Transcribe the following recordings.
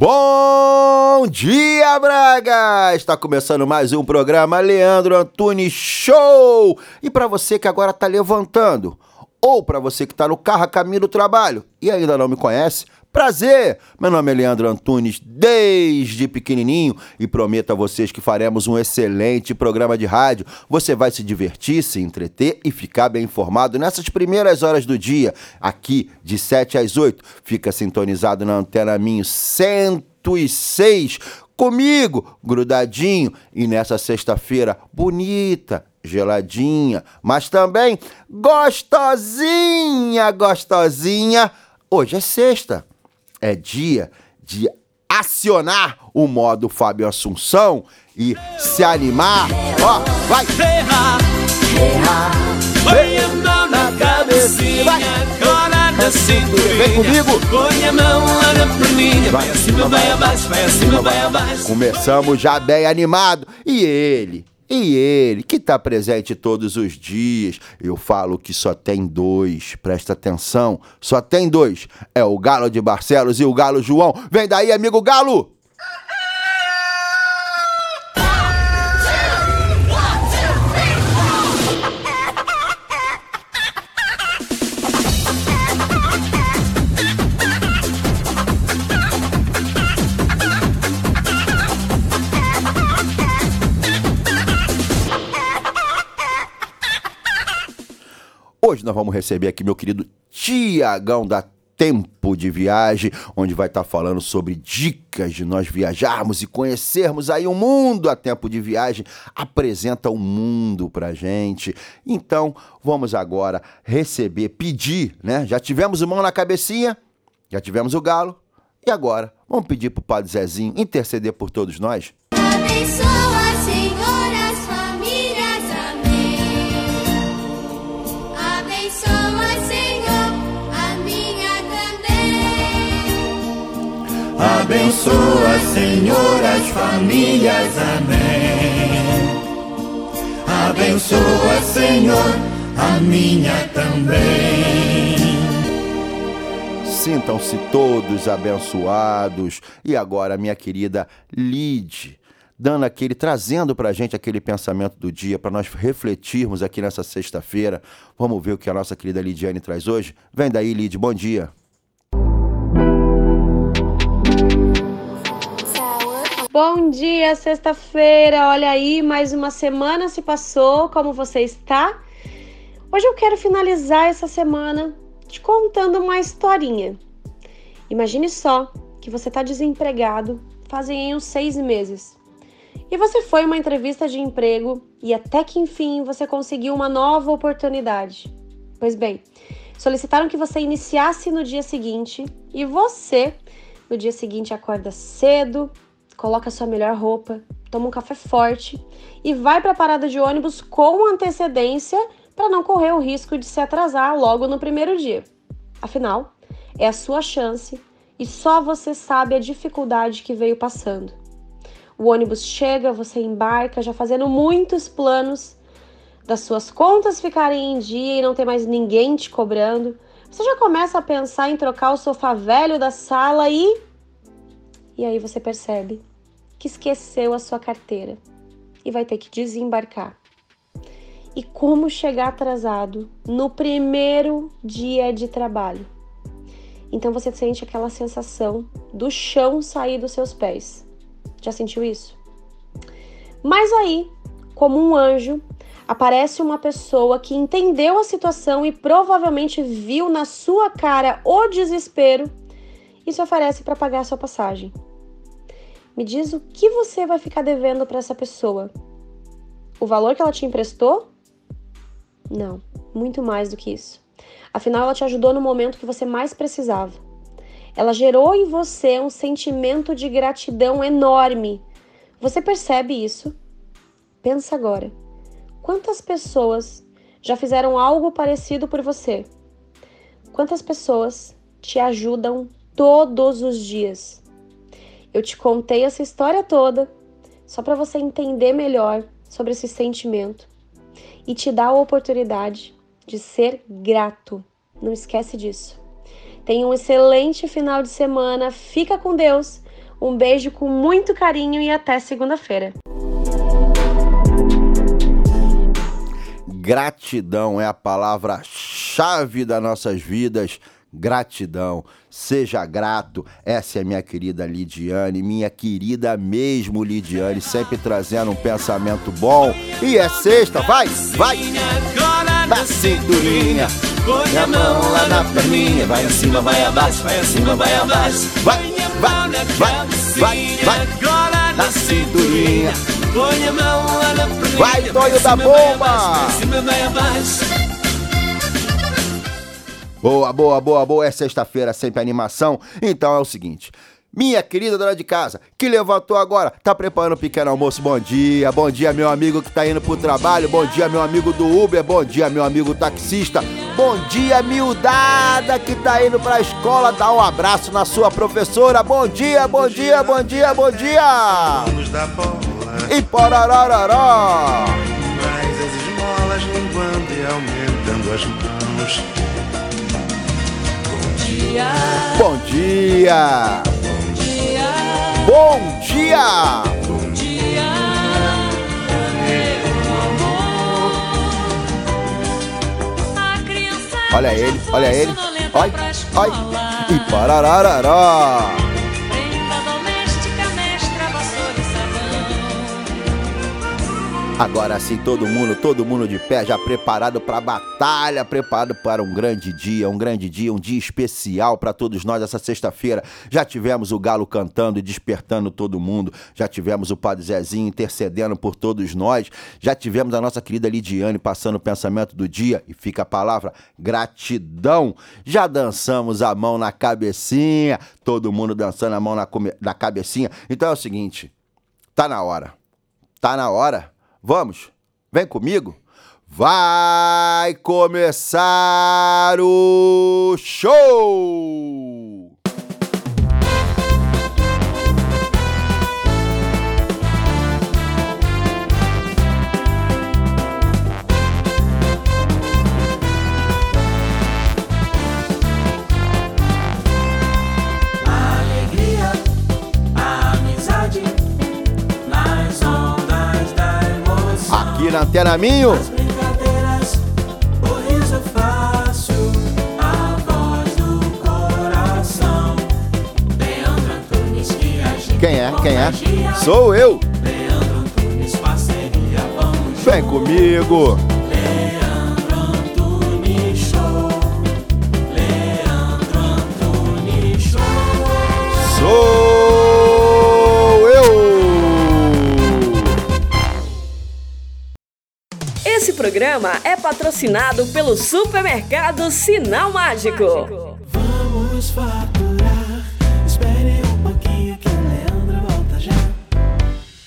Bom dia, Braga! Está começando mais um programa Leandro Antunes Show! E para você que agora está levantando, ou para você que está no carro a caminho do trabalho e ainda não me conhece, prazer! Meu nome é Leandro Antunes, desde pequenininho, e prometo a vocês que faremos um excelente programa de rádio. Você vai se divertir, se entreter e ficar bem informado nessas primeiras horas do dia, aqui de 7 às 8. Fica sintonizado na Antena Minho 106 comigo, grudadinho, e nessa sexta-feira bonita, geladinha, mas também gostosinha, gostosinha. Hoje é sexta, é dia de acionar o modo Fábio Assunção e se animar. Ó, vai! Põe a mão na cabecinha, cola na cinturinha. Vem comigo. Põe a mão lá na perninha. Vai acima, vai abaixo, vai acima, vai abaixo. Começamos já bem animado. E ele, e ele, que está presente todos os dias. Eu falo que só tem dois, presta atenção. Só tem dois. É o Galo de Barcelos e o Galo João. Vem daí, amigo Galo! Vamos receber aqui meu querido Tiagão da Tempo de Viagem, onde vai estar falando sobre dicas de nós viajarmos e conhecermos aí o mundo a tempo de viagem. Apresenta o mundo pra gente. Então, vamos agora receber, pedir, né? Já tivemos o mão na cabecinha, já tivemos o galo, e agora vamos pedir pro Padre Zezinho interceder por todos nós? Abençoa, Abençoa, Senhor, as famílias, amém. Abençoa, Senhor, a minha também. Sintam-se todos abençoados. E agora, minha querida Lid, dando aquele, trazendo pra gente aquele pensamento do dia, para nós refletirmos aqui nessa sexta-feira. Vamos ver o que a nossa querida Lidiane traz hoje? Vem daí, Lid, bom dia. Bom dia, sexta-feira. Olha aí, mais uma semana se passou. Como você está? Hoje eu quero finalizar essa semana te contando uma historinha. Imagine só que você está desempregado fazem uns seis meses. E você foi uma entrevista de emprego e até que enfim você conseguiu uma nova oportunidade. Pois bem, solicitaram que você iniciasse no dia seguinte e você, no dia seguinte, acorda cedo, coloca sua melhor roupa, toma um café forte e vai para a parada de ônibus com antecedência para não correr o risco de se atrasar logo no primeiro dia. Afinal, é a sua chance e só você sabe a dificuldade que veio passando. O ônibus chega, você embarca, já fazendo muitos planos das suas contas ficarem em dia e não ter mais ninguém te cobrando. Você já começa a pensar em trocar o sofá velho da sala e. E aí você percebe que esqueceu a sua carteira e vai ter que desembarcar. E como chegar atrasado no primeiro dia de trabalho? Então você sente aquela sensação do chão sair dos seus pés. Já sentiu isso? Mas aí, como um anjo, aparece uma pessoa que entendeu a situação e provavelmente viu na sua cara o desespero e se oferece para pagar a sua passagem. Me diz o que você vai ficar devendo para essa pessoa? O valor que ela te emprestou? Não, muito mais do que isso. Afinal, ela te ajudou no momento que você mais precisava. Ela gerou em você um sentimento de gratidão enorme. Você percebe isso? Pensa agora. quantas pessoas já fizeram algo parecido por você? Quantas pessoas te ajudam todos os dias? Eu te contei essa história toda só para você entender melhor sobre esse sentimento e te dar a oportunidade de ser grato. Não esquece disso. Tenha um excelente final de semana. Fica com Deus. Um beijo com muito carinho e até segunda-feira. Gratidão é a palavra-chave das nossas vidas. Gratidão. Seja grato. Essa é minha querida Lidiane, minha querida mesmo Lidiane, sempre trazendo um pensamento bom. E é sexta, vai, vai. Na cinturinha, põe a mão lá na perninha, vai acima, vai abaixo, vai acima, vai abaixo. Vai, vai, vai, vai, vai. Na cinturinha. Põe a mão lá na perninha, Vai, Tonho da bomba! vai acima, vai abaixo. Boa, boa, boa, boa. É sexta-feira, sempre animação. Então é o seguinte. Minha querida dona de casa, que levantou agora, tá preparando o pequeno almoço. Bom dia, bom dia, meu amigo que tá indo pro trabalho. Bom dia, meu amigo do Uber. Bom dia, meu amigo taxista. Bom dia, miudada que tá indo pra escola. Dá um abraço na sua professora. Bom dia, bom dia, bom dia, bom dia. E porararará. mas as esmolas linguando e aumentando as mãos. Bom dia. Bom dia. Olha ele, olha ele. Ai, ai. E parararará. Agora sim, todo mundo, todo mundo de pé, já preparado para a batalha, preparado para um grande dia, um grande dia, um dia especial para todos nós essa sexta-feira. Já tivemos o Galo cantando e despertando todo mundo, já tivemos o Padre Zezinho intercedendo por todos nós, já tivemos a nossa querida Lidiane passando o pensamento do dia e fica a palavra gratidão. Já dançamos a mão na cabecinha, todo mundo dançando a mão na, na cabecinha. Então é o seguinte, tá na hora. Tá na hora? Vamos? Vem comigo? Vai começar o show! Aqui na Antena Minho, As brincadeiras, o riso fácil, a voz do coração. Leandro Antunes que agita quem é? Quem é? Sou eu! Leandro Antunes, parceria, vamos Vem comigo! Programa é patrocinado pelo supermercado Sinal Mágico. Vamos faturar. Espere um pouquinho que o Leandro volta já.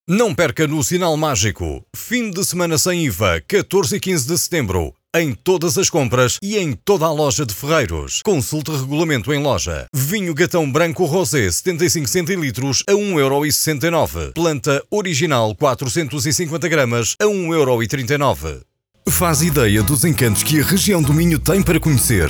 Não perca no Sinal Mágico. Fim de semana sem IVA, 14 e 15 de setembro. Em todas as compras e em toda a loja de Ferreiros. Consulte regulamento em loja. Vinho Gatão Branco Rosé 75 centilitros a 1,69€. Planta original 450 gramas a 1,39€. Faz ideia dos encantos que a região do Minho tem para conhecer.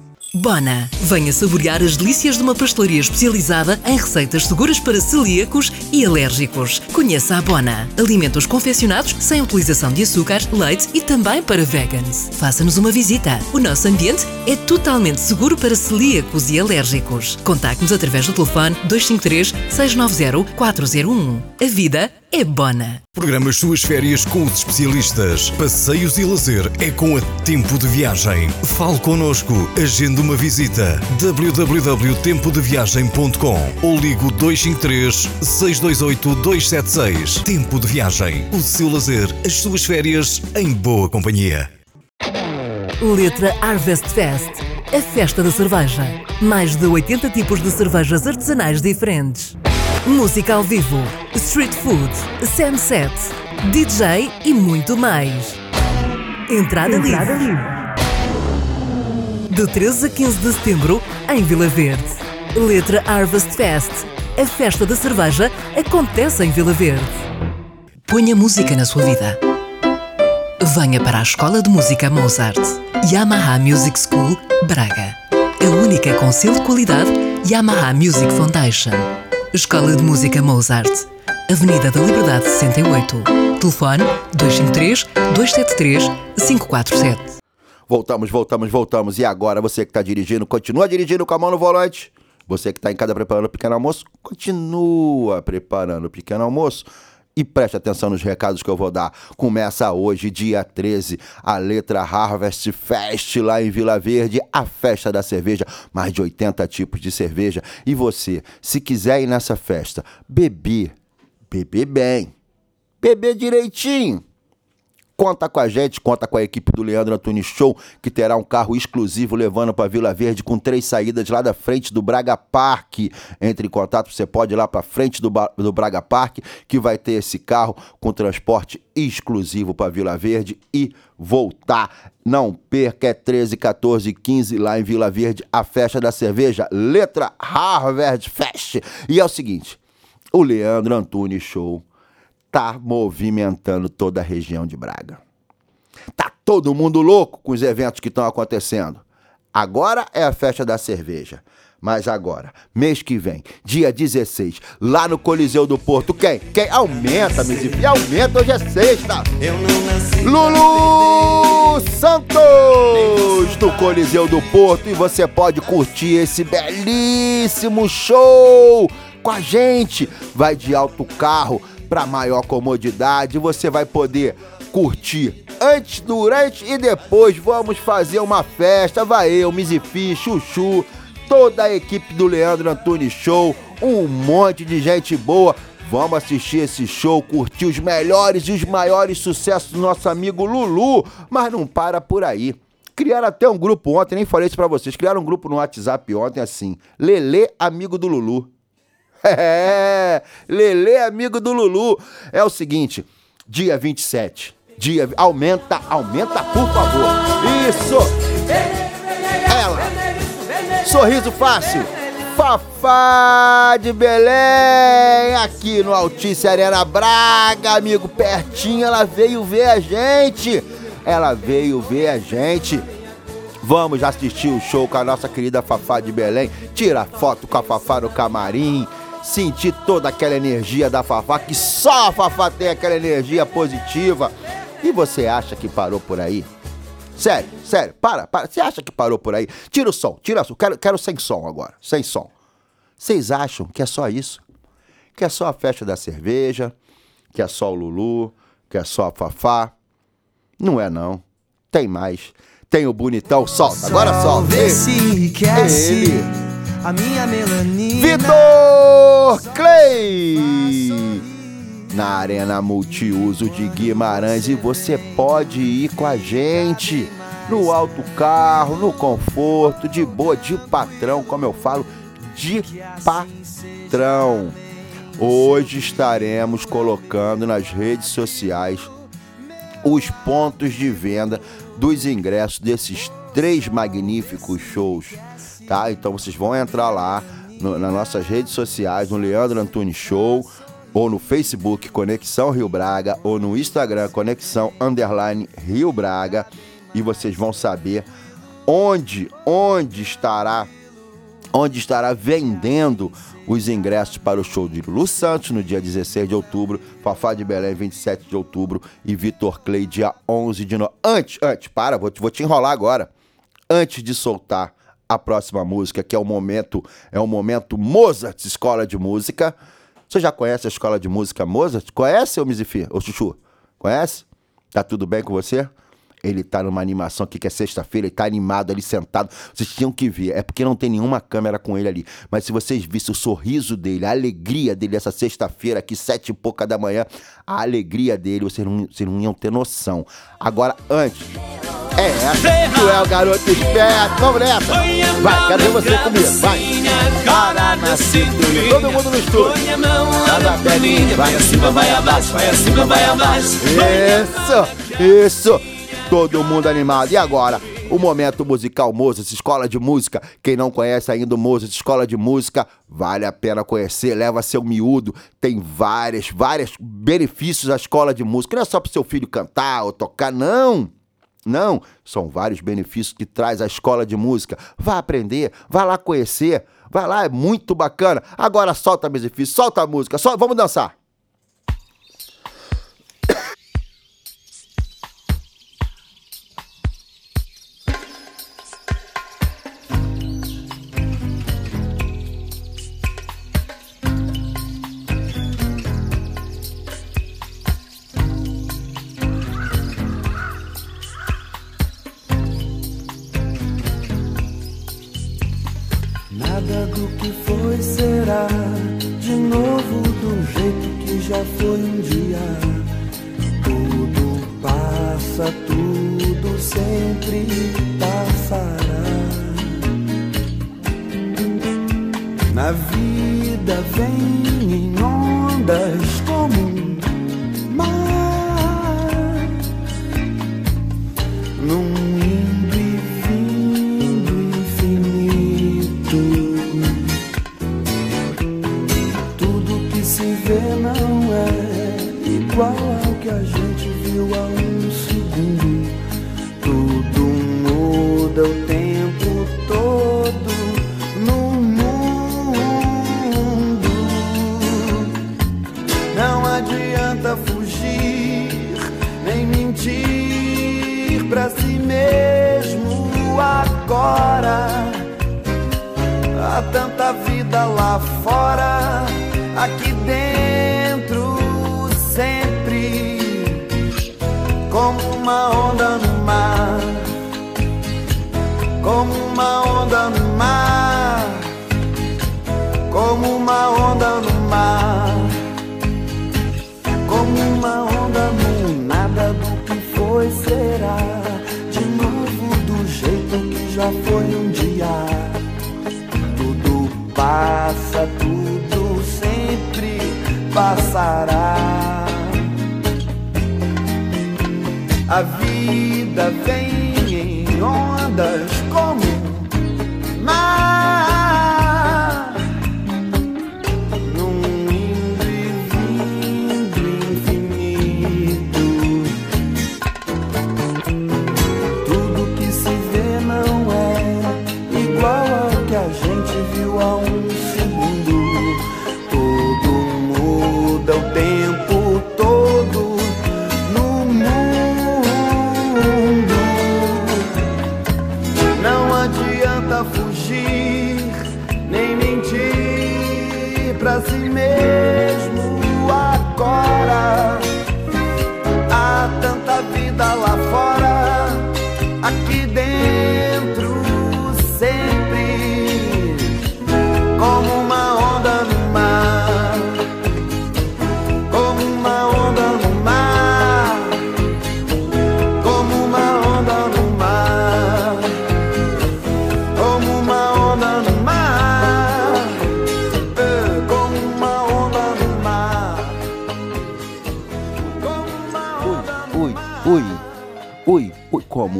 Bona. Venha saborear as delícias de uma pastelaria especializada em receitas seguras para celíacos e alérgicos. Conheça a Bona. Alimentos confeccionados sem utilização de açúcar, leite e também para vegans. Faça-nos uma visita. O nosso ambiente é totalmente seguro para celíacos e alérgicos. Contacte-nos através do telefone 253 690 401. A vida é Bona. Programa as suas férias com os especialistas. Passeios e lazer é com a Tempo de Viagem. Fale connosco, agende uma visita. www.tempodeviagem.com ou ligo 253 628 276. Tempo de Viagem. O seu lazer, as suas férias em boa companhia. Letra Harvest Fest. A festa da cerveja. Mais de 80 tipos de cervejas artesanais diferentes. Música ao vivo, street food, sunset, DJ e muito mais. Entrada, livre. De 13 a 15 de setembro, em Vila Verde. Letra Harvest Fest. A festa da cerveja acontece em Vila Verde. Ponha música na sua vida. Venha para a Escola de Música Mozart, Yamaha Music School, Braga. A única com selo de qualidade Yamaha Music Foundation. Escola de Música Mozart, Avenida da Liberdade 68. Telefone 253 273 547. Voltamos, voltamos, voltamos. E agora, você que está dirigindo, continua dirigindo com a mão no volante. Você que está em casa preparando o pequeno almoço, continua preparando o pequeno almoço. E preste atenção nos recados que eu vou dar. Começa hoje, dia 13, a Letra Harvest Fest lá em Vila Verde, a festa da cerveja, mais de 80 tipos de cerveja. E você, se quiser ir nessa festa, beber, beber bem, beber direitinho. Conta com a gente, conta com a equipe do Leandro Antunes Show, que terá um carro exclusivo levando para Vila Verde com três saídas lá da frente do Braga Park. Entre em contato, você pode ir lá para frente do, do Braga Park, que vai ter esse carro com transporte exclusivo para Vila Verde e voltar. Não perca, é 13, 14 e 15 lá em Vila Verde, a festa da cerveja, letra Harvard Fest. E é o seguinte, o Leandro Antunes Show tá movimentando toda a região de Braga. Tá todo mundo louco com os eventos que estão acontecendo. Agora é a festa da cerveja. Mas agora, mês que vem, dia 16, lá no Coliseu do Porto, quem? Quem? Aumenta, Mizif, aumenta, hoje é sexta. Lulu Santos, do Coliseu do Porto, e você pode curtir esse belíssimo show com a gente. Vai de alto carro para maior comodidade, você vai poder curtir antes, durante e depois. Vamos fazer uma festa, vai eu, Mizifi, Chuchu, toda a equipe do Leandro Antunes Show, um monte de gente boa. Vamos assistir esse show, curtir os melhores e os maiores sucessos do nosso amigo Lulu. Mas não para por aí. Criaram até um grupo ontem, nem falei isso pra vocês. Criaram um grupo no WhatsApp ontem assim: Lele, amigo do Lulu. É, Lele, amigo do Lulu. É o seguinte, dia 27, dia... Aumenta, aumenta, por favor. Isso! Ela, sorriso fácil. Fafá de Belém, aqui no Altice Arena Braga, amigo, pertinho, ela veio ver a gente. Ela veio ver a gente. Vamos assistir o show com a nossa querida Fafá de Belém. Tira foto com a Fafá no camarim. Sentir toda aquela energia da Fafá, que só a Fafá tem aquela energia positiva. E você acha que parou por aí? Sério, sério, para, para. Você acha que parou por aí? Tira o som, tira o som. Quero, quero sem som agora, sem som. Vocês acham que é só isso? Que é só a festa da cerveja? Que é só o Lulu? Que é só a Fafá? Não é não. Tem mais. Tem o bonitão, solta, agora solta. Vê se enriquece Ele. A minha melanina. Vitor Clay! Na Arena Multiuso de Guimarães e você pode ir com a gente no alto carro, no conforto, de boa, de patrão, como eu falo, de patrão. Hoje estaremos colocando nas redes sociais os pontos de venda dos ingressos desses três magníficos shows, tá? Então vocês vão entrar lá no- nas nossas redes sociais, no Leandro Antunes Show, ou no Facebook Conexão Rio Braga, ou no Instagram Conexão Underline Rio Braga, e vocês vão saber onde, onde estará, onde estará vendendo os ingressos para o show de Lulu Santos no dia 16 de outubro, Fafá de Belém 27 de outubro e Vitor Clay dia 11 de novembro. Antes, antes, para, vou te, vou te enrolar agora. Antes de soltar a próxima música, que é o momento, é o momento Mozart Escola de Música. Você já conhece a Escola de Música Mozart? Conhece, ô Mizifi? Ô Chuchu? Conhece? Tá tudo bem com você? Ele tá numa animação aqui que é sexta-feira, ele tá animado ali sentado. Vocês tinham que ver, é porque não tem nenhuma câmera com ele ali. Mas se vocês vissem o sorriso dele, a alegria dele essa sexta-feira aqui, sete e pouca da manhã, a alegria dele, vocês não, vocês não iam ter noção. Agora, antes. É essa, tu é o garoto esperto, vamos nessa. Vai, quero ver você comigo, vai. Cara na cinturinha, todo mundo no estúdio. Põe a mão lá Cada perninha, vai acima, vai abaixo, vai acima, vai abaixo. Isso, isso. Todo mundo animado. E agora? O momento musical Mozart, Escola de Música. Quem não conhece ainda o Mozart, Escola de Música, vale a pena conhecer. Leva seu miúdo. Tem várias, vários benefícios a Escola de Música. Não é só para seu filho cantar ou tocar, não. Não, são vários benefícios que traz a escola de música. Vá aprender, vá lá conhecer, vai lá, é muito bacana. Agora solta benefício, solta a música, só vamos dançar. Passará. A vida vem em ondas como mar,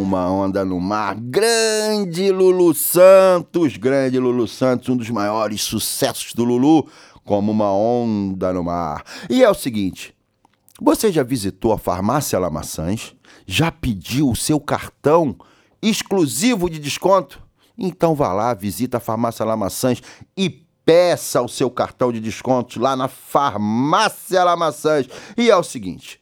uma onda no mar. Grande Lulu Santos, grande Lulu Santos, um dos maiores sucessos do Lulu, como uma onda no mar. E é o seguinte, você já visitou a farmácia Lamaçãs? Já pediu o seu cartão exclusivo de desconto? Então vá lá, visita a Farmácia Lamaçãs e peça o seu cartão de desconto lá na Farmácia Lamaçãs. E é o seguinte,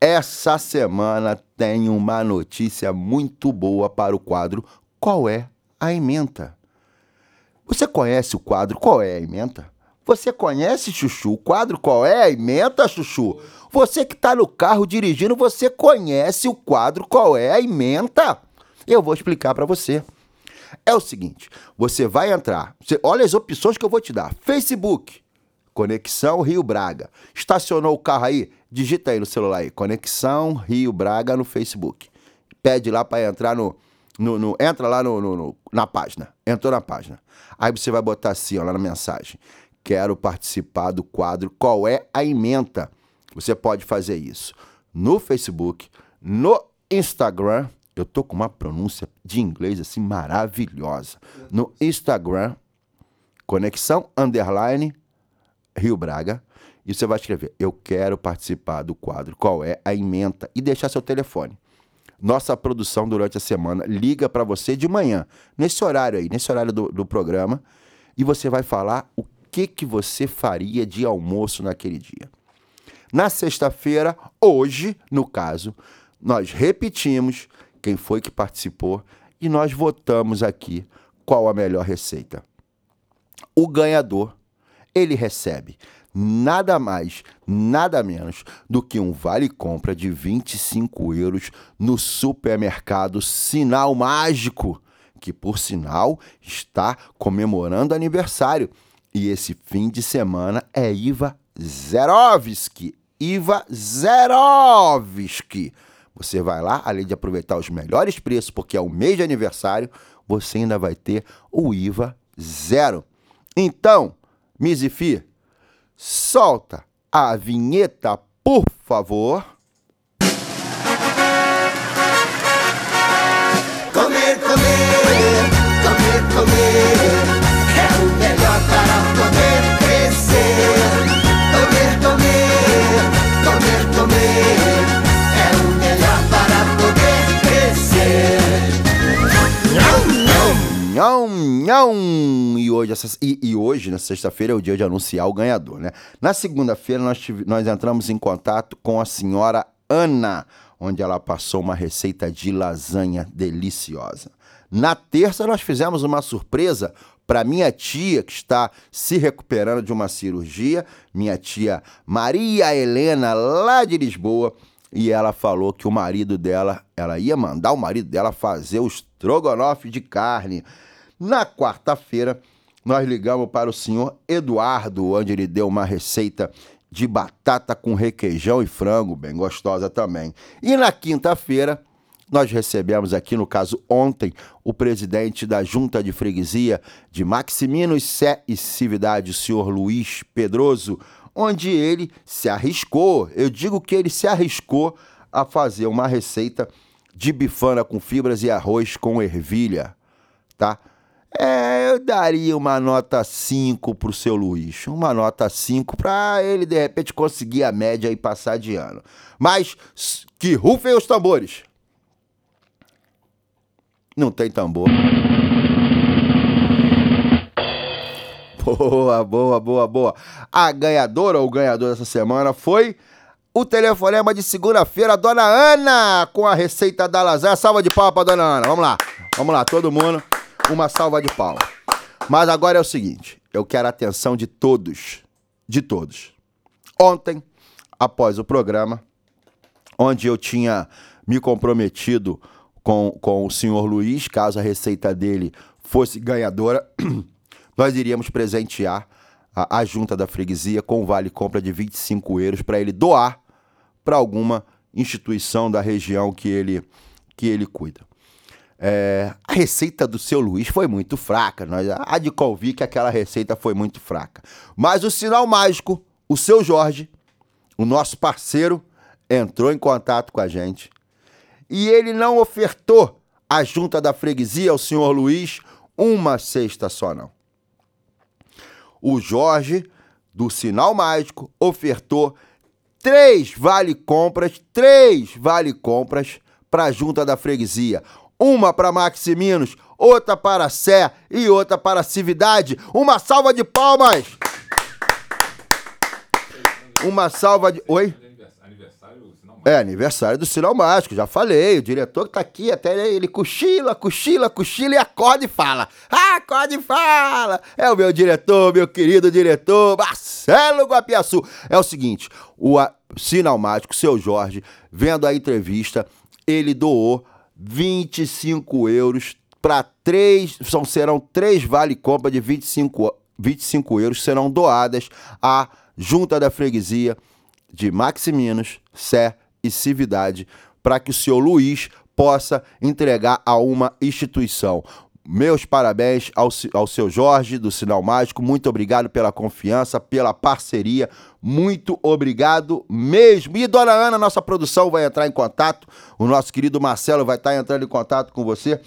essa semana tem uma notícia muito boa para o quadro Qual é a ementa? Você conhece o quadro Qual é a ementa? Você conhece, Chuchu, o quadro Qual é a ementa, Chuchu? Você que está no carro dirigindo, você conhece o quadro Qual é a ementa? Eu vou explicar para você. É o seguinte, você vai entrar, você- olha as opções que eu vou te dar. Facebook, Conexão Rio Braga. Estacionou o carro aí? Digita aí no celular aí, Conexão Rio Braga no Facebook. Pede lá para entrar no, no, no- entra lá no, no- na página. Entrou na página. Aí você vai botar assim, ó, lá na mensagem. Quero participar do quadro Qual é a ementa? Você pode fazer isso no Facebook, no Instagram. Eu tô com uma pronúncia de inglês assim maravilhosa. No Instagram, Conexão Underline Rio Braga. E você vai escrever: Eu quero participar do quadro. Qual é a ementa? E deixar seu telefone. Nossa produção durante a semana liga para você de manhã, nesse horário aí, nesse horário do, do programa, e você vai falar o que, que você faria de almoço naquele dia. Na sexta-feira, hoje, no caso, nós repetimos quem foi que participou e nós votamos aqui qual a melhor receita. O ganhador, ele recebe nada mais, nada menos do que um vale compra de 25 euros no supermercado Sinal Mágico, que por sinal está comemorando aniversário. E esse fim de semana é IVA Zerovski. IVA Zerovski. Você vai lá, além de aproveitar os melhores preços, porque é o mês de aniversário, você ainda vai ter o IVA zero. Então, Mizifi, solta a vinheta, por favor. E hoje, essa- e, e hoje, na sexta-feira, é o dia de anunciar o ganhador, né? Na segunda-feira, nós, nós entramos em contato com a senhora Ana, onde ela passou uma receita de lasanha deliciosa. Na terça, nós fizemos uma surpresa para minha tia, que está se recuperando de uma cirurgia, minha tia Maria Helena, lá de Lisboa, e ela falou que o marido dela, ela ia mandar o marido dela fazer o estrogonofe de carne. Na quarta-feira, nós ligamos para o senhor Eduardo, onde ele deu uma receita de batata com requeijão e frango, bem gostosa também. E na quinta-feira, nós recebemos aqui, no caso ontem, o presidente da Junta de Freguesia de Maximinos Sé e Cividade, o senhor Luiz Pedroso, onde ele se arriscou, eu digo que ele se arriscou a fazer uma receita de bifana com fibras e arroz com ervilha, tá? É, eu daria uma nota 5 pro seu Luiz. Uma nota 5 pra ele, de repente, conseguir a média e passar de ano. Mas que rufem os tambores. Não tem tambor. Boa, boa, boa, boa. A ganhadora ou ganhador dessa semana foi o telefonema de segunda-feira, dona Ana, com a receita da lasanha. Salva de palmas pra dona Ana. Vamos lá. Vamos lá, todo mundo. Uma salva de palmas. Mas agora é o seguinte: eu quero a atenção de todos. De todos. Ontem, após o programa, onde eu tinha me comprometido com, com o senhor Luiz, caso a receita dele fosse ganhadora, nós iríamos presentear a, a junta da freguesia com um vale compra de 25 euros para ele doar para alguma instituição da região que ele, que ele cuida. É, a receita do seu Luiz foi muito fraca. Nós, há de que aquela receita foi muito fraca. Mas o sinal mágico, o seu Jorge, o nosso parceiro, entrou em contato com a gente. E ele não ofertou à junta da freguesia, ao senhor Luiz, uma cesta só, não. O Jorge, do sinal mágico, ofertou três vale-compras, três vale-compras para a junta da freguesia. Uma para Maximinos, outra para Sé e outra para Cividade. Uma salva de palmas! Uma salva de. Oi? É, aniversário do Sinal Mágico, já falei. O diretor que tá aqui, até ele, cochila, cochila, cochila e acorda e fala. Acorda e fala! É o meu diretor, meu querido diretor, Marcelo Guapiaçu. É o seguinte, o Sinal Mágico, seu Jorge, vendo a entrevista, ele doou 25 euros para três. São, serão três vale-compra de 25, 25 euros serão doadas à Junta da Freguesia de Maximinos, Sé e Cividade para que o senhor Luiz possa entregar a uma instituição. Meus parabéns ao, ao seu Jorge, do Sinal Mágico. Muito obrigado pela confiança, pela parceria. Muito obrigado mesmo. E Dona Ana, nossa produção, vai entrar em contato. O nosso querido Marcelo vai estar entrando em contato com você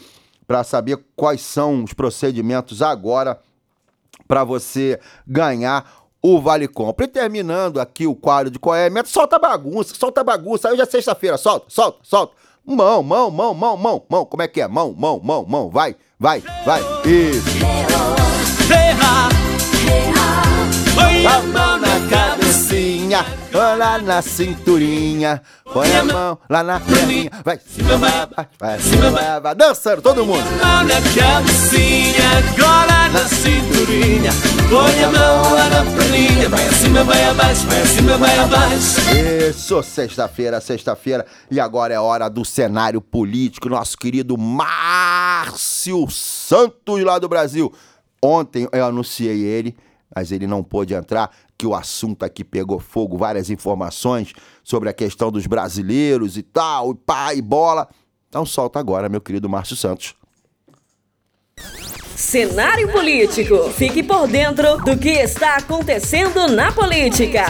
para saber quais são os procedimentos agora para você ganhar o Vale Compra. E terminando aqui o quadro de qual é, meta, solta bagunça, solta bagunça. Aí hoje é sexta-feira, solta, solta, solta. Mão, mão, mão, mão, mão, mão. Como é que é? Mão, mão, mão, mão. Vai, vai, vai. Isso. Põe a mão na cabecinha, lá na cinturinha. Põe a mão lá na perninha. Vai, cima, vai, vai, cima, vai, vai. Dançando, todo mundo. mão na cabecinha, agora na cinturinha. Põe a mão lá na perninha, vai acima, vai abaixo, vai acima, vai abaixo. Isso, sexta-feira, sexta-feira. E agora é hora do cenário político. Nosso querido Márcio Santos, lá do Brasil. Ontem eu anunciei ele, mas ele não pôde entrar, que o assunto aqui pegou fogo, várias informações sobre a questão dos brasileiros e tal, e pá, e bola. Então solta agora, meu querido Márcio Santos. Cenário político. Fique por dentro do que está acontecendo na política.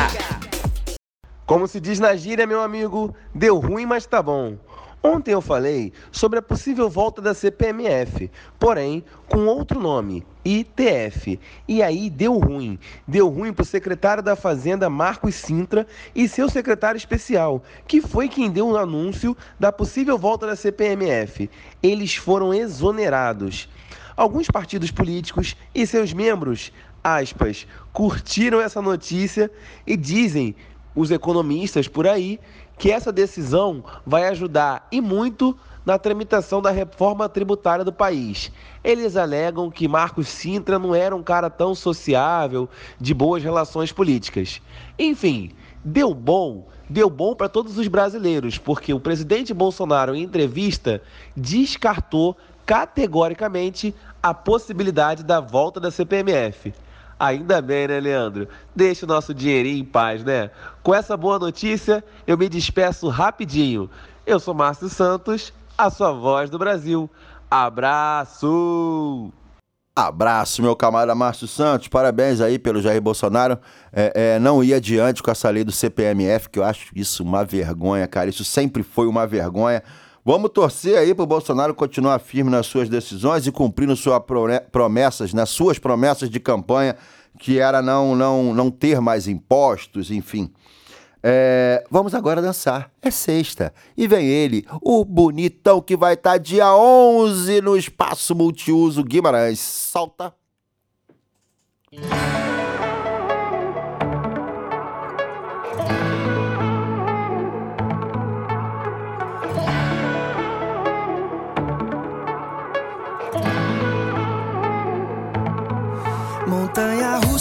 Como se diz na gíria, meu amigo, deu ruim, mas tá bom. Ontem eu falei sobre a possível volta da CPMF, porém com outro nome, ITF. E aí deu ruim. Deu ruim para o secretário da Fazenda, Marcos Sintra, e seu secretário especial, que foi quem deu o anúncio da possível volta da CPMF. Eles foram exonerados. Alguns partidos políticos e seus membros, aspas, curtiram essa notícia e dizem, os economistas por aí, que essa decisão vai ajudar e muito na tramitação da reforma tributária do país. Eles alegam que Marcos Sintra não era um cara tão sociável, de boas relações políticas. Enfim, deu bom, deu bom para todos os brasileiros, porque o presidente Bolsonaro, em entrevista, descartou categoricamente a possibilidade da volta da CPMF. Ainda bem, né, Leandro? Deixa o nosso dinheirinho em paz, né? Com essa boa notícia, eu me despeço rapidinho. Eu sou Márcio Santos, a sua voz do Brasil. Abraço! Abraço, meu camarada Márcio Santos. Parabéns aí pelo Jair Bolsonaro. É, é, não ir adiante com essa lei do CPMF, que eu acho isso uma vergonha, cara. Isso sempre foi uma vergonha. Vamos torcer aí pro Bolsonaro continuar firme nas suas decisões e cumprindo suas promessas, nas suas promessas de campanha, que era não, não, não ter mais impostos, enfim. É, vamos agora dançar. É sexta. E vem ele, o bonitão que vai estar dia 11 no Espaço Multiuso Guimarães. Solta.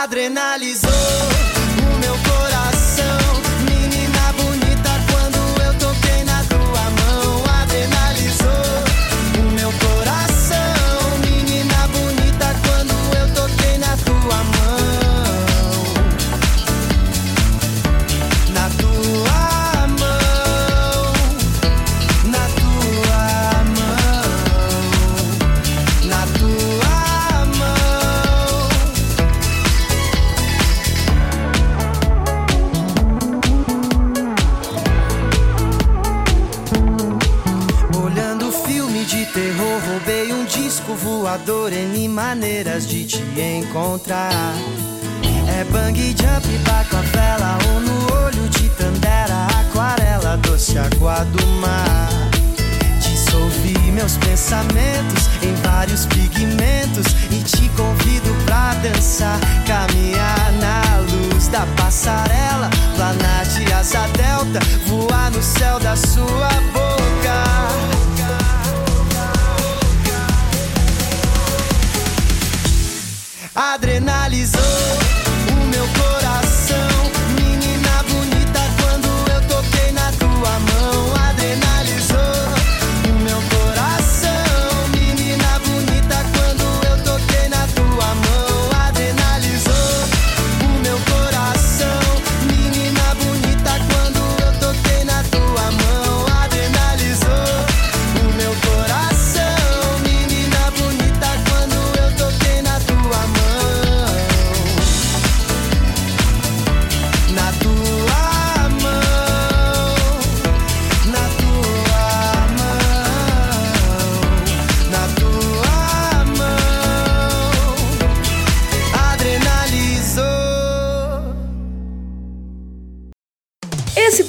Adrenalizou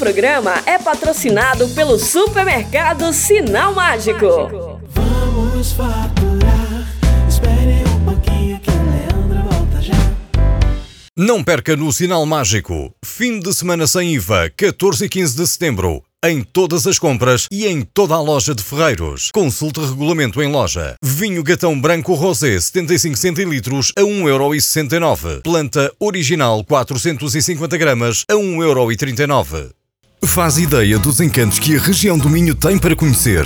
programa é patrocinado pelo supermercado Sinal Mágico. Vamos faturar. Espere um pouquinho que o Leandro volta já. Não perca no Sinal Mágico. Fim de semana sem IVA, 14 e 15 de setembro. Em todas as compras e em toda a loja de Ferreiros. Consulte regulamento em loja. Vinho Gatão Branco Rosé 75 centilitros a 1,69€. Planta original 450 gramas a 1,39€. Faz ideia dos encantos que a região do Minho tem para conhecer.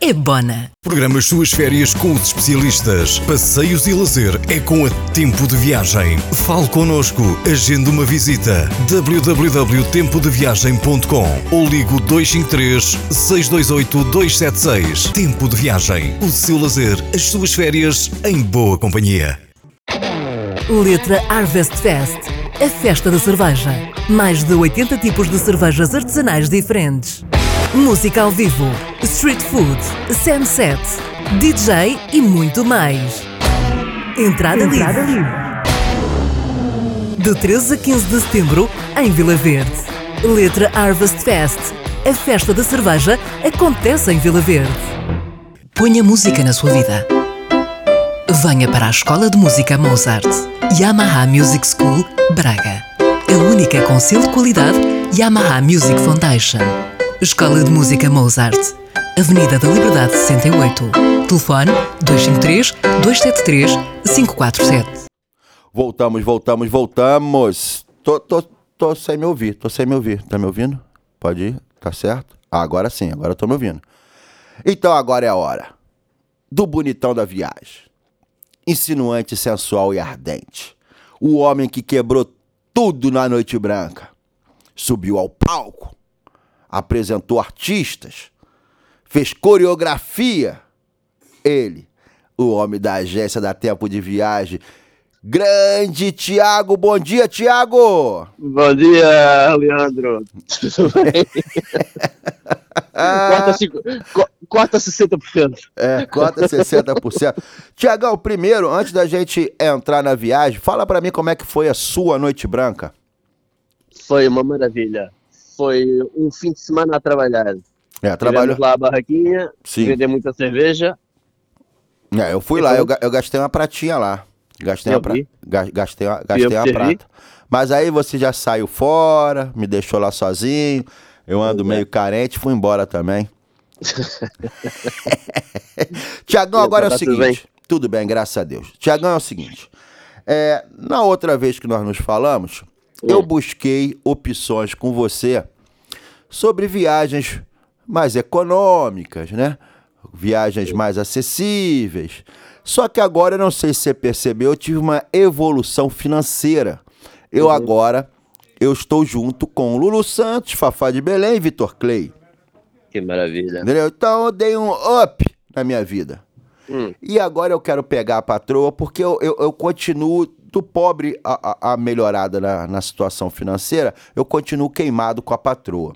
é Bona. Programa as suas férias com os especialistas. Passeios e lazer é com a Tempo de Viagem. Fale connosco. Agende uma visita. www.tempodeviagem.com ou ligo 253 628 276. Tempo de Viagem. O seu lazer, as suas férias em boa companhia. Letra Harvest Fest. A festa da cerveja. Mais de 80 tipos de cervejas artesanais diferentes. Música ao vivo, street food, sunset, DJ e muito mais. Entrada, livre. De 13 a 15 de setembro, em Vila Verde. Letra Harvest Fest. A festa da cerveja acontece em Vila Verde. Ponha música na sua vida. Venha para a Escola de Música Mozart. Yamaha Music School, Braga. A única com selo de qualidade Yamaha Music Foundation. Escola de Música Mozart. Avenida da Liberdade 68. Telefone 253 273 547. Voltamos, voltamos, voltamos. Tô, tô, tô sem me ouvir, tô sem me ouvir. Tá me ouvindo? Pode ir? Tá certo? Ah, agora sim, agora tô me ouvindo. Então agora é a hora do bonitão da viagem. Insinuante, sensual e ardente. O homem que quebrou tudo na Noite Branca. Subiu ao palco, apresentou artistas, fez coreografia. Ele, o homem da agência da Tempo de Viagem, grande Tiago. Bom dia, Tiago! Bom dia, Leandro. Tudo bem? corta, cinco- co- Cota 60%. É, cota 60%. Tiagão, primeiro, antes da gente entrar na viagem, fala pra mim como é que foi a sua noite branca. Foi uma maravilha. Foi um fim de semana a trabalhar. É, trabalhou. Tivemos lá a barraquinha, Sim. vender muita cerveja. É, eu fui lá, eu, ga- eu gastei uma pratinha lá. Gastei Eu uma, pra... gastei gastei prata. Mas aí você já saiu fora, me deixou lá sozinho. Eu ando é. meio carente, fui embora também. Tiagão, agora é o Tá seguinte. Tudo bem, graças a Deus. Tiagão, é o seguinte. é, na outra vez que nós nos falamos, eu busquei opções com você sobre viagens mais econômicas, né? Viagens mais acessíveis. Só que agora, eu não sei se você percebeu, eu tive uma evolução financeira. Eu agora, eu estou junto com Lulu Santos, Fafá de Belém e Vitor Clay. Que maravilha. Entendeu? Então eu dei um up na minha vida. Hum. E agora eu quero pegar a patroa, porque eu, eu, eu continuo do pobre a, a, melhorada na, na situação financeira, eu continuo queimado com a patroa.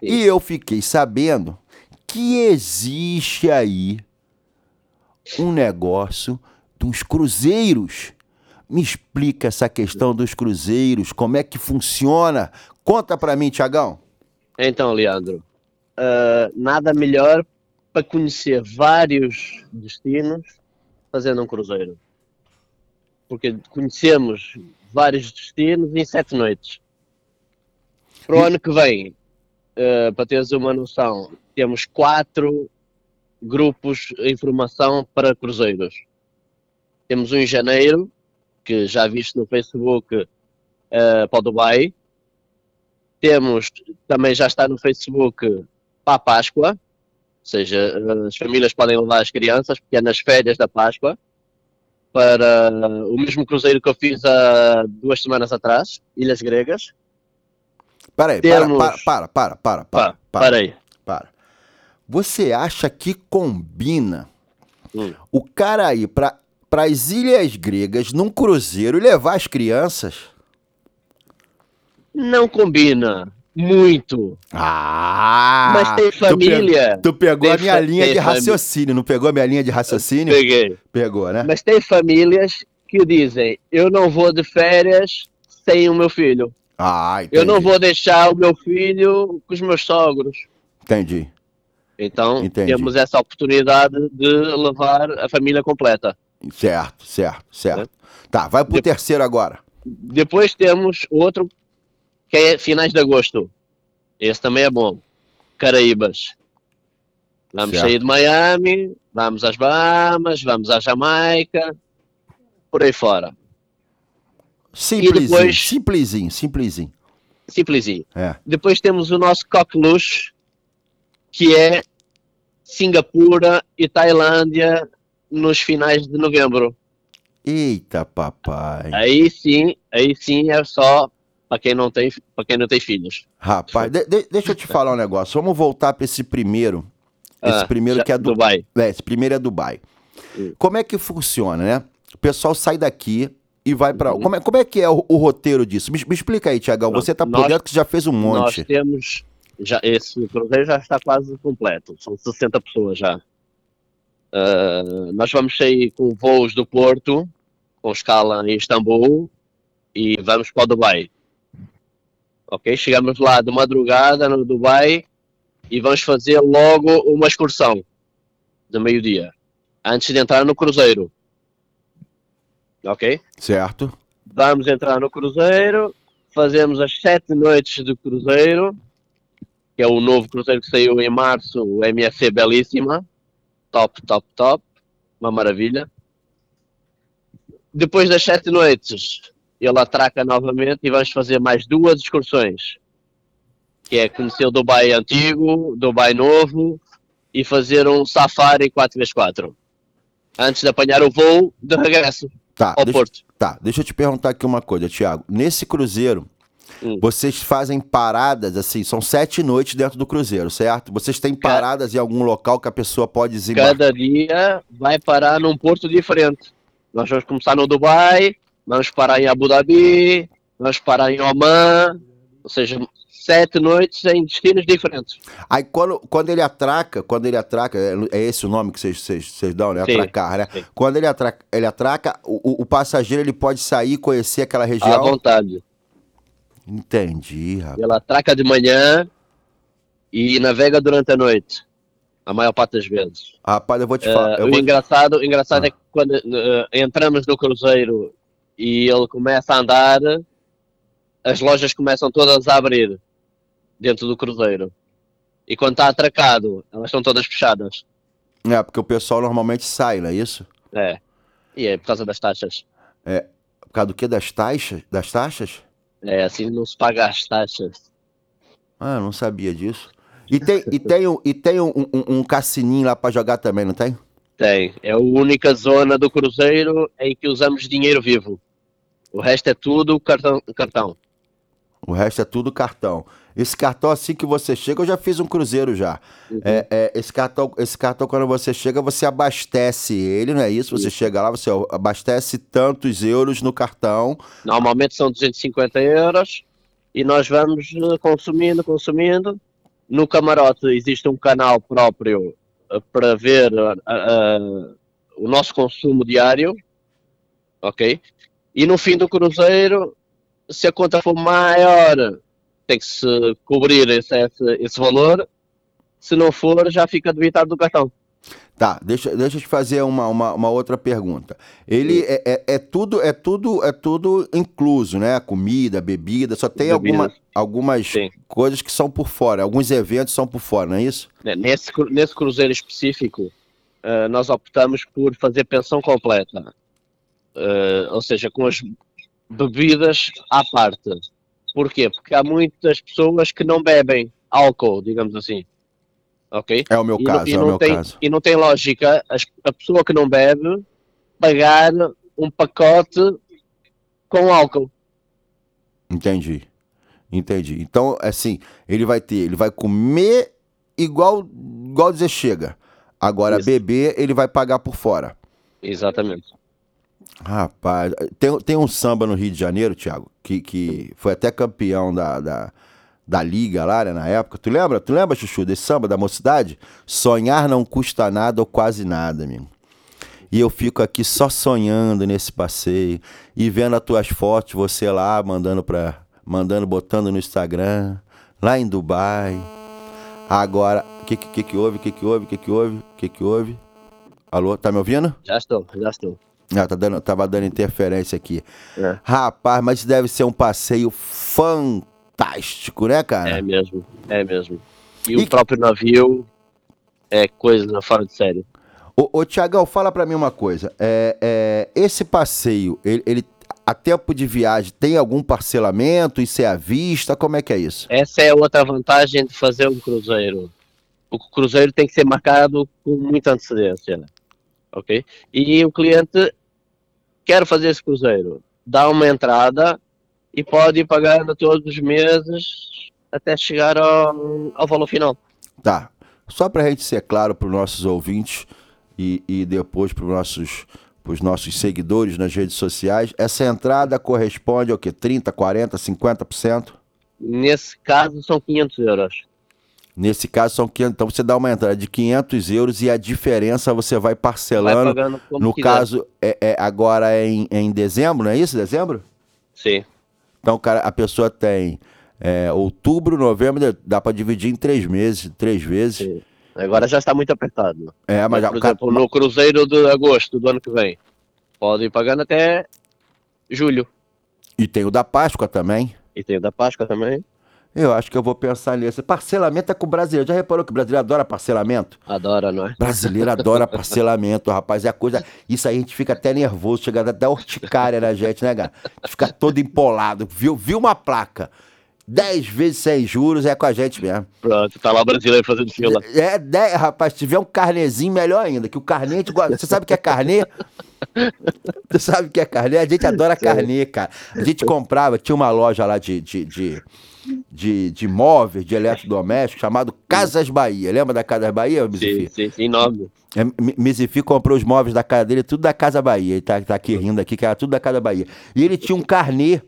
E eu fiquei sabendo que existe aí um negócio de uns cruzeiros. Me explica essa questão dos cruzeiros, como é que funciona? Conta pra mim, Tiagão. Então, Leandro, ah, nada melhor para conhecer vários destinos fazendo um cruzeiro. Porque conhecemos vários destinos em sete noites. Para o ano que vem, ah, para teres uma noção, temos quatro grupos em formação para cruzeiros. Temos um em janeiro, que já viste no Facebook, ah, para o Dubai. Temos, também já está no Facebook para a Páscoa, ou seja, as famílias podem levar as crianças, porque é nas férias da Páscoa, para o mesmo cruzeiro que eu fiz há duas semanas atrás, Ilhas Gregas. Peraí, Temos- para, para, para, para, para, para, para. Parei. para. Você acha que combina Hum. o cara ir para as ilhas gregas num cruzeiro e levar as crianças? Não combina muito. Ah! Mas tem tu pe- família. Tu, pegou a minha linha de raciocínio, não pegou a minha linha de raciocínio? Peguei. Pegou, né? Mas tem famílias que dizem: eu não vou de férias sem o meu filho. Ah, entendi. Eu não vou deixar o meu filho com os meus sogros. Entendi. Então, Entendi. temos essa oportunidade de levar a família completa. Certo, certo, certo. Tá, vai pro terceiro agora. Depois temos outro que é finais de agosto. Esse também é bom. Caraíbas. Vamos Certo. sair de Miami, vamos às Bahamas, vamos à Jamaica, por aí fora. Simplesinho, depois- simplesinho, simplesinho. Simplesinho. É. Depois temos o nosso coqueluche, que é Singapura e Tailândia nos finais de novembro. Eita, papai. Aí sim, aí sim é só para quem não tem, para quem não tem filhos. Rapaz, de- de- deixa eu te falar um negócio. Vamos voltar para esse primeiro. Esse Ah, primeiro já- que é Du- Dubai. É, esse primeiro é Dubai. Como é que funciona, né? O pessoal sai daqui e vai para. Como, é, como é que é o, o roteiro disso? Me, me explica aí, Tiagão. Você tá por Nós- dentro que já fez um Nós monte. temos já esse cruzeiro já está quase completo, são 60 pessoas já. Ah, nós vamos sair com voos do Porto, com escala em Istambul e vamos para o Dubai. Ok? Chegamos lá de madrugada no Dubai e vamos fazer logo uma excursão de meio-dia, antes de entrar no cruzeiro. Ok? Certo. Vamos entrar no cruzeiro, fazemos as sete noites do cruzeiro, que é o novo cruzeiro que saiu em março, o MSC Belíssima. Top, top, top. Uma maravilha. Depois das sete noites, ele atraca novamente e vamos fazer mais duas excursões. Que é conhecer o Dubai antigo, Dubai novo e fazer um safari 4x4. Antes de apanhar o voo de regresso Tá, ao deixa, Porto. tá, deixa eu te perguntar aqui uma coisa, Tiago. Nesse cruzeiro, Hum. vocês fazem paradas, assim, são sete noites dentro do cruzeiro, certo? Vocês têm paradas em algum local que a pessoa pode desembarcar? Cada dia vai parar num porto diferente. Nós vamos começar no Dubai, vamos parar em Abu Dhabi, vamos parar em Oman, Ou seja, sete noites em destinos diferentes. Aí quando, quando ele atraca, quando ele atraca, é, é esse o nome que vocês, dão, né? Sim, Atracar, né? Quando ele atraca, ele atraca o, o- passageiro ele pode sair e conhecer aquela região. À vontade. Entendi, rapaz. Ele atraca de manhã e navega durante a noite. A maior parte das vezes. Rapaz, eu vou te Eh, falar. o vou- engraçado, o engraçado Ah. é que quando eh, entramos no cruzeiro e ele começa a andar, as lojas começam todas a abrir dentro do cruzeiro. E quando está atracado, elas estão todas fechadas. É, porque o pessoal normalmente sai, não é isso? É. E é por causa das taxas. É. Por causa do quê? Das taxas? Das taxas? É, assim não se paga as taxas. Ah, não sabia disso. E tem, e tem, um, e tem um, um, um cassininho lá pra jogar também, não tem? Tem. É a única zona do cruzeiro em que usamos dinheiro vivo. O resto é tudo cartão. cartão. O resto é tudo cartão. Esse cartão, assim que você chega, eu já fiz um cruzeiro já. É, é, esse, cartão, esse cartão, quando você chega, você abastece ele, não é isso? Você chega lá, você abastece tantos euros no cartão. Normalmente são 250 euros e nós vamos eh, consumindo, consumindo. No camarote existe um canal próprio para ver ah, ah, o nosso consumo diário, ok? E no fim do cruzeiro, se a conta for maior, tem que se cobrir esse, esse, esse valor. Se não for, já fica debitado do cartão. Tá, deixa, deixa eu te fazer uma, uma, uma outra pergunta. Ele é, é, é tudo é tudo é tudo incluso, né? Comida, bebida, só tem Bebidas. alguma, algumas coisas que são por fora, alguns eventos são por fora, não é isso? né, Nesse, nesse cruzeiro específico, eh, nós optamos por fazer pensão completa. Eh, ou seja, com as bebidas à parte. Porquê? Porque há muitas pessoas que não bebem álcool, digamos assim. Ok? É o meu E caso, não, e é o não meu tem, caso. E não tem lógica as- a pessoa que não bebe pagar um pacote com álcool. Entendi. Entendi. Então, assim, ele vai ter, ele vai comer igual igual dizer chega. Agora beber, ele vai pagar por fora. Exatamente. Rapaz, tem, tem um samba no Rio de Janeiro, Thiago, que, que foi até campeão da, da, da liga lá, né, na época. Tu lembra? Tu lembra, Chuchu, desse samba da mocidade? Sonhar não custa nada ou quase nada, amigo. E eu fico aqui só sonhando nesse passeio e vendo as tuas fotos, você lá mandando pra. Mandando, botando no Instagram, lá em Dubai. Agora, o que, que que houve? O que que houve? O que que houve? O que que houve? Alô, tá me ouvindo? Já estou, já estou. Ah, tá dando, tava dando interferência aqui. É. Rapaz, mas isso deve ser um passeio fantástico, né, cara? É mesmo, é mesmo. E, o próprio navio é coisa fora de série. Ô, ô Tiagão, fala pra mim uma coisa. É, é, esse passeio, ele, ele, a tempo de viagem, tem algum parcelamento? Isso é à vista? Como é que é isso? Essa é outra vantagem de fazer um cruzeiro. O cruzeiro tem que ser marcado com muita antecedência, né? ok? E o cliente quer fazer esse cruzeiro, dá uma entrada e pode ir pagando todos os meses até chegar ao, ao valor final. Tá. Só pra gente ser claro pros nossos ouvintes e, e depois pros nossos, pros nossos seguidores nas redes sociais, essa entrada corresponde ao quê? 30, 40, 50%? Nesse caso são 500 euros. Nesse caso são 500, então você dá uma entrada de 500 euros e a diferença você vai parcelando. Vai no quiser. caso, é, é agora é em, é em dezembro, não é isso? Dezembro? Sim. Então, cara, a pessoa tem é, outubro, novembro, dá pra dividir em três meses, três vezes. Agora já está muito apertado. É, mas já- por cara- exemplo, no cruzeiro de agosto do ano que vem, pode ir pagando até julho. E tem o da Páscoa também. E tem o da Páscoa também. Eu acho que eu vou pensar nisso. Parcelamento é com o brasileiro. Já reparou que o brasileiro adora parcelamento? Adora, não é? Brasileiro adora parcelamento, rapaz. É a coisa. Isso aí a gente fica até nervoso, chega até urticária na gente, né, cara? A gente fica todo empolado. Viu, viu uma placa? 10 vezes sem juros é com a gente mesmo. Pronto, tá lá o brasileiro fazendo fila. É, 10, rapaz, se tiver um carnezinho, melhor ainda. Que o carnê, gosta- você sabe o que é carnê? Você sabe o que é carnê? A gente adora carnê, cara. A gente comprava, tinha uma loja lá de, de, de, de, de móveis, de eletrodomésticos, chamado Casas Bahia. Lembra da Casas Bahia, Mizifi? Sim, sim, enorme. É, Mi- Mizifi comprou os móveis da casa dele, tudo da Casa Bahia. Ele tá, tá aqui rindo aqui, que era tudo da Casa Bahia. E ele tinha um carnê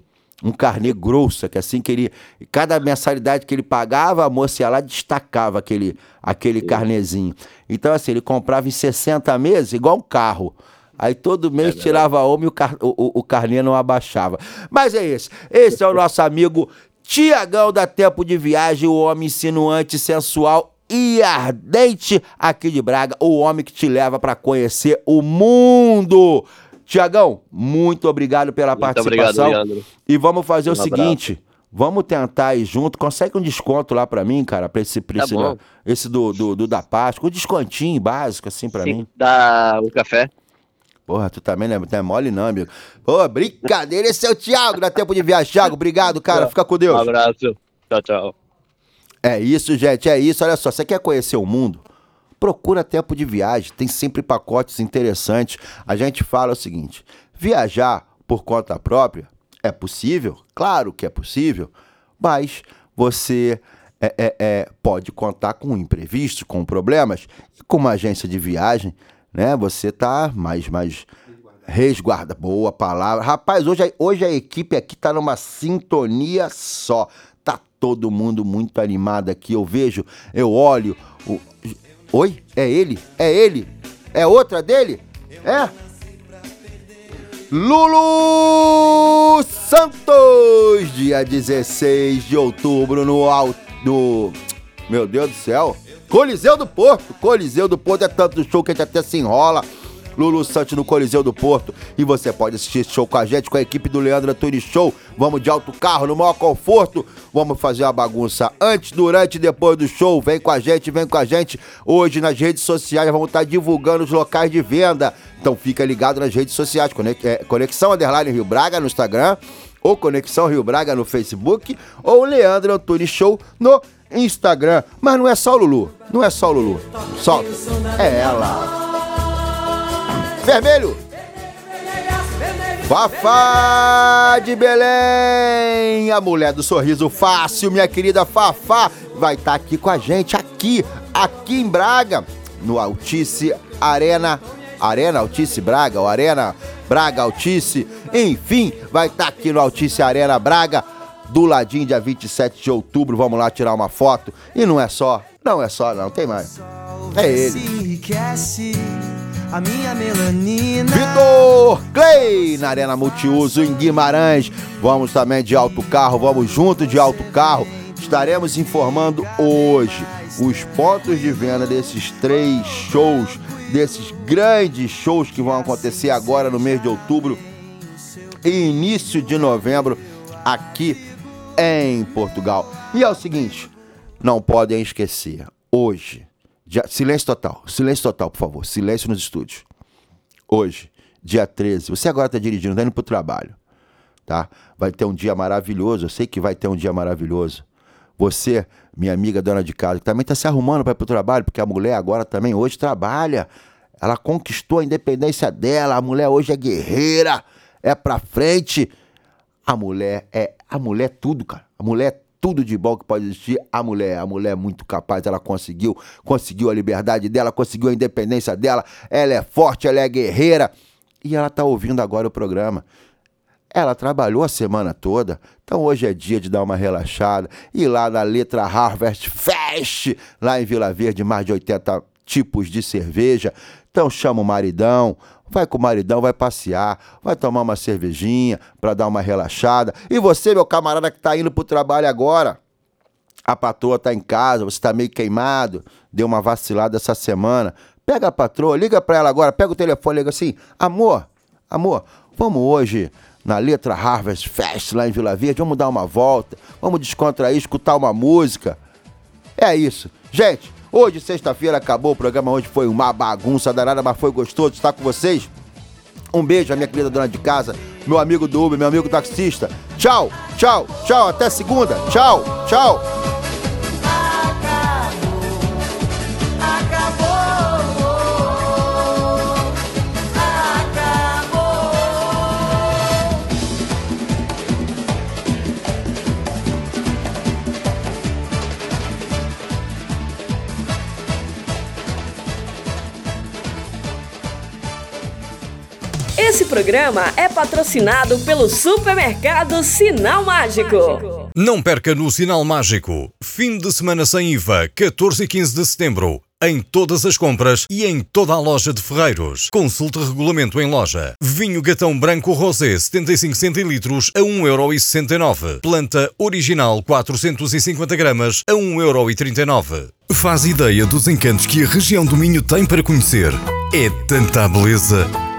Um carnê grosso, que assim que ele. Cada mensalidade que ele pagava, a moça ia lá destacava aquele, aquele carnezinho. Então, assim, ele comprava em 60 meses, igual um carro. Aí todo mês tirava uma e o, car o, o- o carnê não abaixava. Mas é esse. Esse é o nosso amigo Tiagão da Tempo de Viagem, o homem insinuante, sensual e ardente aqui de Braga, o homem que te leva para conhecer o mundo. Tiagão, muito obrigado pela Muito obrigado, participação. Leandro. e vamos fazer o Um abraço. seguinte. Vamos tentar ir junto. Consegue um desconto lá pra mim, cara? Pra esse, pra Tá esse, bom. esse do, do, do da Páscoa. Um descontinho básico, assim, pra mim. Dá o café? Porra, tu também não é, não é mole, não, amigo. Pô, brincadeira. Esse é o Thiago, dá tempo de viajar. Thiago, obrigado, cara. Fica com Deus. Um abraço. Tchau, tchau. É isso, gente, é isso. Olha só, você quer conhecer o mundo? Procura tempo de viagem, tem sempre pacotes interessantes. A gente fala o seguinte: viajar por conta própria é possível? Claro que é possível, mas você é, é, é, pode contar com imprevistos, com problemas, e com uma agência de viagem, né? Você tá mais, mais resguarda. Boa palavra. Rapaz, hoje, hoje a equipe aqui tá numa sintonia só. Tá todo mundo muito animado aqui. Eu vejo, eu olho. o- Oi? É ele? É ele? É outra dele? É? Lulu Santos, dia 16 de outubro no alto. No... Meu Deus do céu. Coliseu do Porto. Coliseu do Porto é tanto show que a gente até se enrola. Lulu Santos no Coliseu do Porto. E você pode assistir esse show com a gente, com a equipe do Leandro Antunes Show. Vamos de alto carro, no maior conforto. Vamos fazer uma bagunça antes, durante e depois do show. Vem com a gente, vem com a gente. Hoje nas redes sociais vamos estar divulgando os locais de venda. Então fica ligado nas redes sociais. É, Conexão Underline Rio Braga no Instagram. Ou Conexão Rio Braga no Facebook. Ou Leandro Antunes Show no Instagram. Mas não é só o Lulu. Não é só o Lulu. Só. É ela. Vermelho. Fafá de Belém, a mulher do sorriso fácil, minha querida Fafá, vai estar aqui com a gente, aqui, aqui em Braga, no Altice Arena, Arena Altice Braga, ou Arena Braga Altice, enfim, vai estar aqui no Altice Arena Braga, do ladinho, dia 27 de outubro, vamos lá tirar uma foto, e não é só, não é só, não, tem mais, é ele. A minha melanina. Vitor Clay na Arena Multiuso em Guimarães. Vamos também de alto carro, vamos junto de alto carro. Estaremos informando hoje os pontos de venda desses três shows, desses grandes shows que vão acontecer agora no mês de outubro e início de novembro aqui em Portugal. E é o seguinte, não podem esquecer, hoje, dia- silêncio total, silêncio total, por favor, silêncio nos estúdios. Hoje, dia 13, você agora está dirigindo, tá indo pro trabalho, tá? Vai ter um dia maravilhoso, eu sei que vai ter um dia maravilhoso. Você, minha amiga dona de casa, que também está se arrumando para ir pro trabalho, porque a mulher agora também hoje trabalha. Ela conquistou a independência dela, a mulher hoje é guerreira, é pra frente. A mulher é, a mulher é tudo, cara. A mulher é tudo de bom que pode existir. A mulher, a mulher é muito capaz, ela conseguiu, conseguiu a liberdade dela, conseguiu a independência dela. Ela é forte, ela é guerreira. E ela tá ouvindo agora o programa. Ela trabalhou a semana toda, então hoje é dia de dar uma relaxada. Ir lá na Letra Harvest Fest, lá em Vila Verde, mais de 80 tipos de cerveja. Então chama o maridão, vai com o maridão, vai passear, vai tomar uma cervejinha para dar uma relaxada. E você, meu camarada que tá indo pro trabalho agora, a patroa tá em casa, você tá meio queimado, deu uma vacilada essa semana. Pega a patroa, liga pra ela agora, pega o telefone, liga assim: amor, amor, vamos hoje na Letra Harvest Fest lá em Vila Verde, vamos dar uma volta, vamos descontrair, escutar uma música. É isso. Gente, hoje, sexta-feira, acabou o programa. Hoje foi uma bagunça danada, mas foi gostoso estar com vocês. Um beijo à minha querida dona de casa, meu amigo do Uber, meu amigo taxista. Tchau, tchau, tchau. Até segunda. Tchau, tchau. Esse programa é patrocinado pelo supermercado Sinal Mágico. Não perca no Sinal Mágico. Fim de semana sem IVA, 14 e 15 de setembro. Em todas as compras e em toda a loja de Ferreiros. Consulte regulamento em loja. Vinho Gatão Branco Rosé 75 centilitros a 1,69€. Planta original 450 gramas a 1,39€. Faz ideia dos encantos que a região do Minho tem para conhecer. É tanta beleza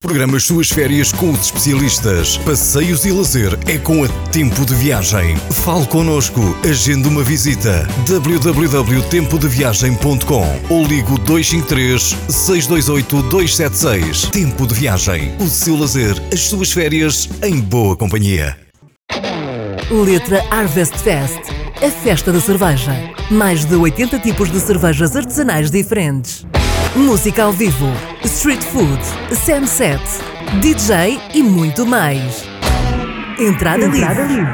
Programa as suas férias com os especialistas. Passeios e lazer é com a Tempo de Viagem. Fale connosco, agende uma visita. www.tempodeviagem.com ou ligo 253 628 276. Tempo de Viagem. O seu lazer, as suas férias em boa companhia. Letra Harvest Fest. A festa da cerveja. Mais de 80 tipos de cervejas artesanais diferentes. Música ao vivo, street food, sunset, DJ e muito mais. Entrada, Entrada livre.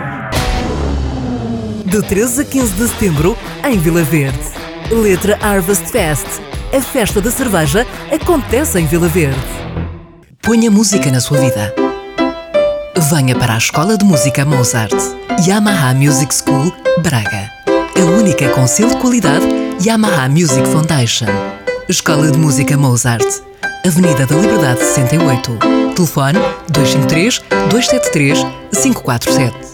De 13 a 15 de setembro, em Vila Verde. Letra Harvest Fest. A festa da cerveja acontece em Vila Verde. Ponha música na sua vida. Venha para a Escola de Música Mozart. Yamaha Music School, Braga. A única com selo de qualidade Yamaha Music Foundation. Escola de Música Mozart. Avenida da Liberdade 68. Telefone 253 273 547.